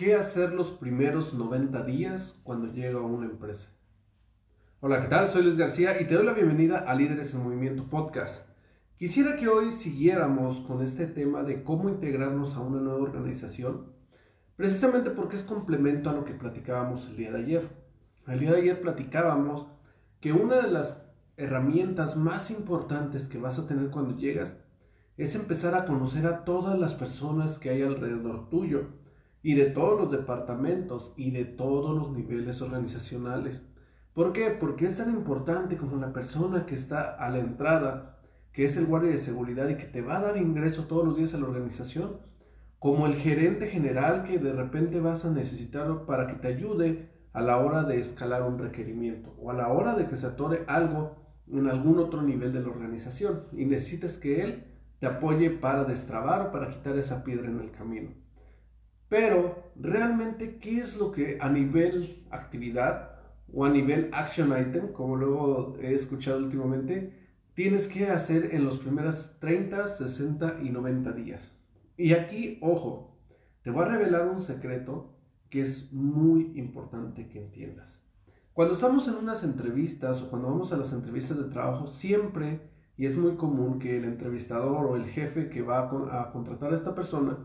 ¿Qué hacer los primeros 90 días cuando llega a una empresa? Hola, ¿qué tal? Soy Luis García y te doy la bienvenida a Líderes en Movimiento Podcast. Quisiera que hoy siguiéramos con este tema de cómo integrarnos a una nueva organización, precisamente porque es complemento a lo que platicábamos el día de ayer. El día de ayer platicábamos que una de las herramientas más importantes que vas a tener cuando llegas es empezar a conocer a todas las personas que hay alrededor tuyo y de todos los departamentos y de todos los niveles organizacionales. ¿Por qué? Porque es tan importante como la persona que está a la entrada, que es el guardia de seguridad y que te va a dar ingreso todos los días a la organización, como el gerente general que de repente vas a necesitar para que te ayude a la hora de escalar un requerimiento o a la hora de que se atore algo en algún otro nivel de la organización y necesitas que él te apoye para destrabar o para quitar esa piedra en el camino. Pero realmente, ¿qué es lo que a nivel actividad o a nivel action item, como luego he escuchado últimamente, tienes que hacer en los primeros 30, 60 y 90 días? Y aquí, ojo, te voy a revelar un secreto que es muy importante que entiendas. Cuando estamos en unas entrevistas o cuando vamos a las entrevistas de trabajo, siempre, y es muy común que el entrevistador o el jefe que va a, contratar a esta persona,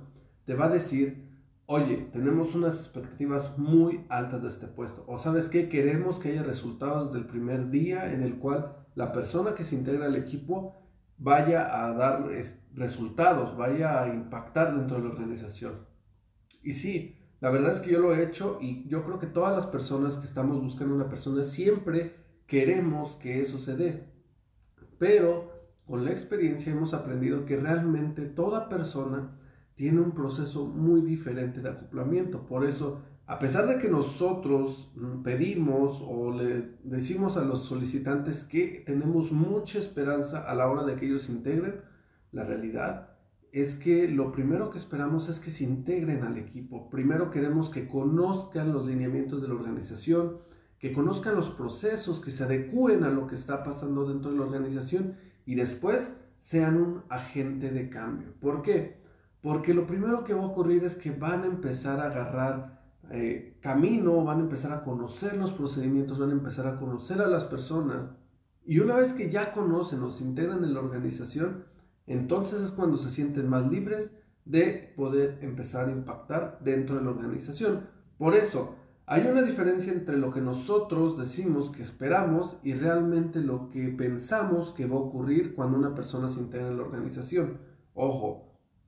te va a decir, oye, tenemos unas expectativas muy altas de este puesto. O sabes qué, queremos que haya resultados desde el primer día en el cual la persona que se integra al equipo vaya a dar resultados, vaya a impactar dentro de la organización. Y sí, la verdad es que yo lo he hecho y yo creo que todas las personas que estamos buscando una persona siempre queremos que eso se dé. Pero con la experiencia hemos aprendido que realmente toda persona tiene un proceso muy diferente de acoplamiento. Por eso, a pesar de que nosotros pedimos o le decimos a los solicitantes que tenemos mucha esperanza a la hora de que ellos integren, la realidad es que lo primero que esperamos es que se integren al equipo. Primero queremos que conozcan los lineamientos de la organización, que conozcan los procesos, que se adecúen a lo que está pasando dentro de la organización y después sean un agente de cambio. ¿Por qué? Porque lo primero que va a ocurrir es que van a empezar a agarrar eh, camino, van a empezar a conocer los procedimientos, van a empezar a conocer a las personas. Y una vez que ya conocen o se integran en la organización, entonces es cuando se sienten más libres de poder empezar a impactar dentro de la organización. Por eso, hay una diferencia entre lo que nosotros decimos que esperamos y realmente lo que pensamos que va a ocurrir cuando una persona se integra en la organización. Ojo,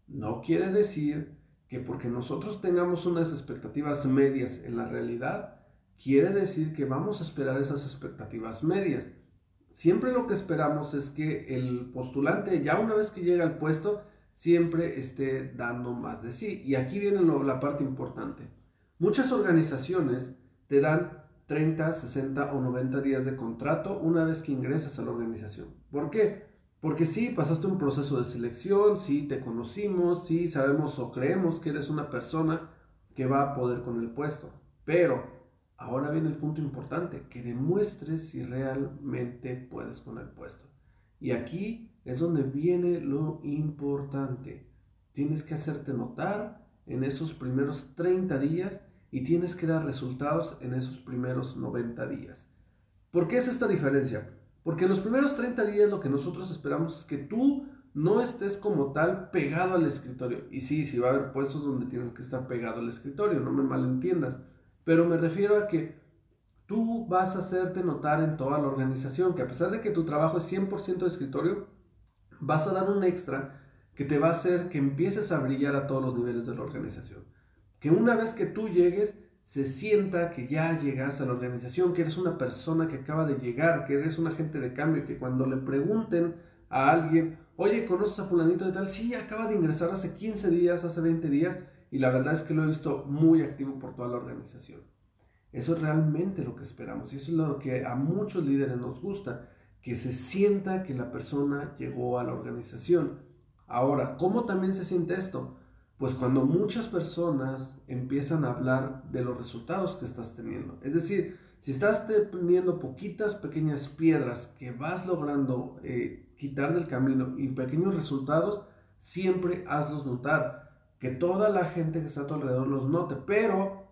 no quiere decir que porque nosotros tengamos unas expectativas medias en la realidad, quiere decir que vamos a esperar esas expectativas medias. Siempre lo que esperamos es que el postulante, ya una vez que llega al puesto, siempre esté dando más de sí. Y aquí viene la parte importante. Muchas organizaciones te dan 30, 60 o 90 días de contrato una vez que ingresas a la organización. ¿Por qué? Porque sí, pasaste un proceso de selección, sí, te conocimos, sí, sabemos o creemos que eres una persona que va a poder con el puesto. Pero ahora viene el punto importante, que demuestres si realmente puedes con el puesto. Y aquí es donde viene lo importante. Tienes que hacerte notar en esos primeros 30 días y tienes que dar resultados en esos primeros 90 días. ¿Por qué es esta diferencia? Porque en los primeros 30 días lo que nosotros esperamos es que tú no estés como tal pegado al escritorio. Y sí, sí va a haber puestos donde tienes que estar pegado al escritorio, no me malentiendas. Pero me refiero a que tú vas a hacerte notar en toda la organización, que a pesar de que tu trabajo es 100% de escritorio, vas a dar un extra que te va a hacer que empieces a brillar a todos los niveles de la organización. Que una vez que tú llegues, se sienta que ya llegas a la organización, que eres una persona que acaba de llegar, que eres un agente de cambio, que cuando le pregunten a alguien, oye, ¿conoces a fulanito de tal? Sí, acaba de ingresar hace 15 días, hace 20 días, y la verdad es que lo he visto muy activo por toda la organización. Eso es realmente lo que esperamos, y eso es lo que a muchos líderes nos gusta, que se sienta que la persona llegó a la organización. Ahora, ¿cómo también se siente esto? Pues cuando muchas personas empiezan a hablar de los resultados que estás teniendo. Es decir, si estás teniendo poquitas pequeñas piedras que vas logrando eh, quitar del camino y pequeños resultados, siempre hazlos notar. Que toda la gente que está a tu alrededor los note, pero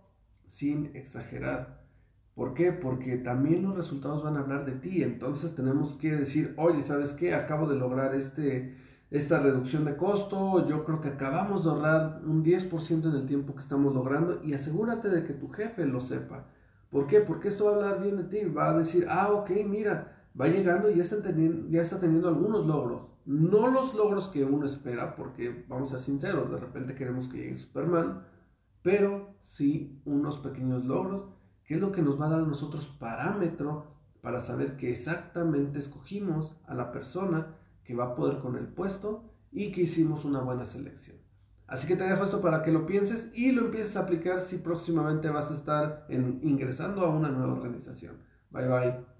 sin exagerar. ¿Por qué? Porque también los resultados van a hablar de ti. Entonces tenemos que decir, oye, ¿sabes qué? Acabo de lograr este, esta reducción de costo, yo creo que acabamos de ahorrar un 10% en el tiempo que estamos logrando y asegúrate de que tu jefe lo sepa. ¿Por qué? Porque esto va a hablar bien de ti, va a decir, ah, ok, mira, va llegando y ya está, teniendo, ya está teniendo algunos logros. No los logros que uno espera, porque vamos a ser sinceros, de repente queremos que llegue Superman, pero sí unos pequeños logros, que es lo que nos va a dar nosotros parámetro para saber que exactamente escogimos a la persona que va a poder con el puesto y que hicimos una buena selección. Así que te dejo esto para que lo pienses y lo empieces a aplicar si próximamente vas a estar ingresando a una nueva organización. Bye bye.